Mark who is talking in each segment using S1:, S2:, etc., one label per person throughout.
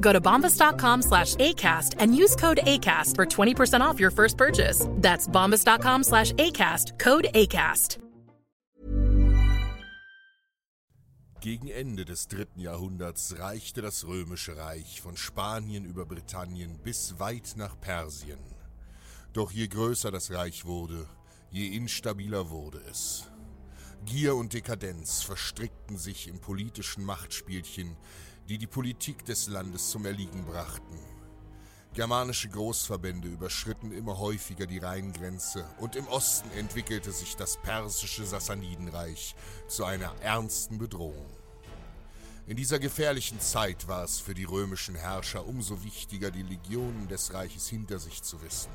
S1: Go to bombas.com slash ACAST and use code ACAST for 20% off your first purchase. That's bombas.com slash ACAST, code ACAST.
S2: Gegen Ende des dritten Jahrhunderts reichte das römische Reich von Spanien über Britannien bis weit nach Persien. Doch je größer das Reich wurde, je instabiler wurde es. Gier und Dekadenz verstrickten sich in politischen Machtspielchen, die die Politik des Landes zum Erliegen brachten. Germanische Großverbände überschritten immer häufiger die Rheingrenze und im Osten entwickelte sich das persische Sassanidenreich zu einer ernsten Bedrohung. In dieser gefährlichen Zeit war es für die römischen Herrscher umso wichtiger, die Legionen des Reiches hinter sich zu wissen.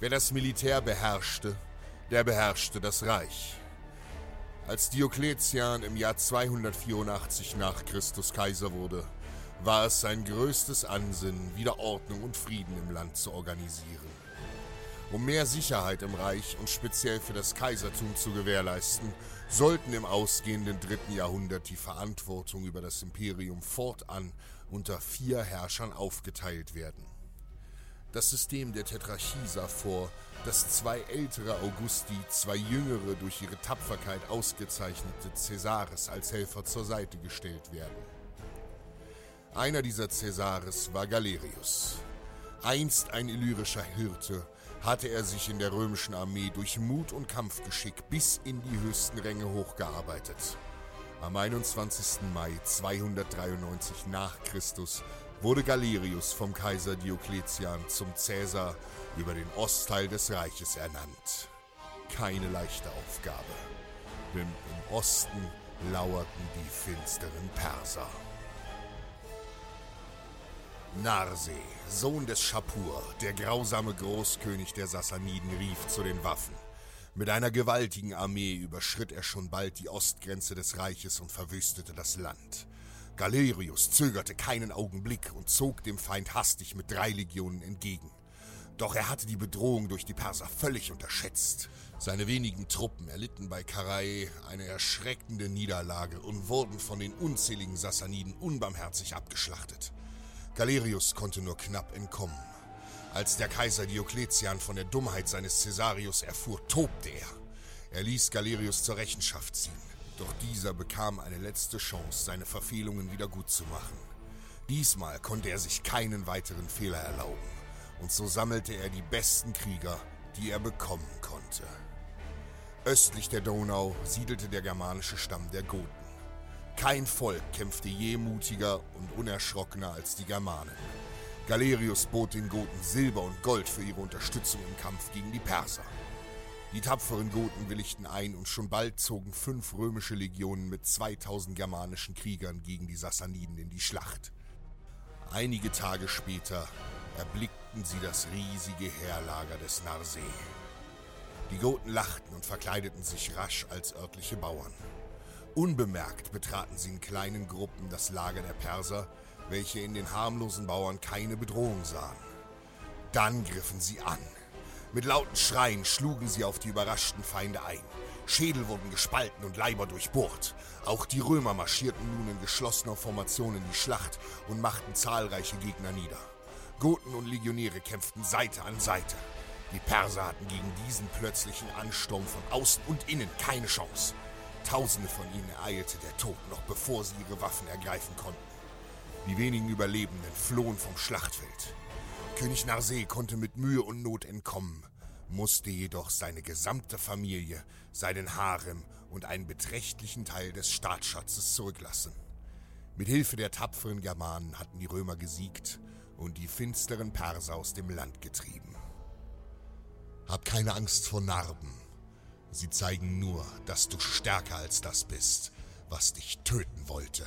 S2: Wer das Militär beherrschte, der beherrschte das Reich. Als Diokletian im Jahr 284 nach Christus Kaiser wurde, war es sein größtes Ansinnen, wieder Ordnung und Frieden im Land zu organisieren. Um mehr Sicherheit im Reich und speziell für das Kaisertum zu gewährleisten, sollten im ausgehenden dritten Jahrhundert die Verantwortung über das Imperium fortan unter vier Herrschern aufgeteilt werden. Das System der Tetrarchie sah vor, dass zwei ältere Augusti, zwei jüngere durch ihre Tapferkeit ausgezeichnete Caesares als Helfer zur Seite gestellt werden. Einer dieser Caesares war Galerius. Einst ein illyrischer Hirte, hatte er sich in der römischen Armee durch Mut und Kampfgeschick bis in die höchsten Ränge hochgearbeitet. Am 21. Mai 293 nach Christus wurde Galerius vom Kaiser Diokletian zum Cäsar über den Ostteil des Reiches ernannt. Keine leichte Aufgabe, denn im Osten lauerten die finsteren Perser. Narse, Sohn des Schapur, der grausame Großkönig der Sassaniden, rief zu den Waffen. Mit einer gewaltigen Armee überschritt er schon bald die Ostgrenze des Reiches und verwüstete das Land. Galerius zögerte keinen Augenblick und zog dem Feind hastig mit drei Legionen entgegen. Doch er hatte die Bedrohung durch die Perser völlig unterschätzt. Seine wenigen Truppen erlitten bei Karei eine erschreckende Niederlage und wurden von den unzähligen Sassaniden unbarmherzig abgeschlachtet. Galerius konnte nur knapp entkommen. Als der Kaiser Diokletian von der Dummheit seines Caesarius erfuhr, tobte er. Er ließ Galerius zur Rechenschaft ziehen. Doch dieser bekam eine letzte Chance, seine Verfehlungen wieder gut zu machen. Diesmal konnte er sich keinen weiteren Fehler erlauben. Und so sammelte er die besten Krieger, die er bekommen konnte. Östlich der Donau siedelte der germanische Stamm der Goten. Kein Volk kämpfte je mutiger und unerschrockener als die Germanen. Galerius bot den Goten Silber und Gold für ihre Unterstützung im Kampf gegen die Perser. Die tapferen Goten willigten ein und schon bald zogen fünf römische Legionen mit 2000 germanischen Kriegern gegen die Sassaniden in die Schlacht. Einige Tage später erblickten sie das riesige Heerlager des Narsee. Die Goten lachten und verkleideten sich rasch als örtliche Bauern. Unbemerkt betraten sie in kleinen Gruppen das Lager der Perser, welche in den harmlosen Bauern keine Bedrohung sahen. Dann griffen sie an. Mit lauten Schreien schlugen sie auf die überraschten Feinde ein. Schädel wurden gespalten und Leiber durchbohrt. Auch die Römer marschierten nun in geschlossener Formation in die Schlacht und machten zahlreiche Gegner nieder. Goten und Legionäre kämpften Seite an Seite. Die Perser hatten gegen diesen plötzlichen Ansturm von außen und innen keine Chance. Tausende von ihnen ereilte der Tod, noch bevor sie ihre Waffen ergreifen konnten. Die wenigen Überlebenden flohen vom Schlachtfeld. König Narseh konnte mit Mühe und Not entkommen, musste jedoch seine gesamte Familie, seinen Harem und einen beträchtlichen Teil des Staatsschatzes zurücklassen. Mit Hilfe der tapferen Germanen hatten die Römer gesiegt und die finsteren Perser aus dem Land getrieben. Hab keine Angst vor Narben. Sie zeigen nur, dass du stärker als das bist, was dich töten wollte.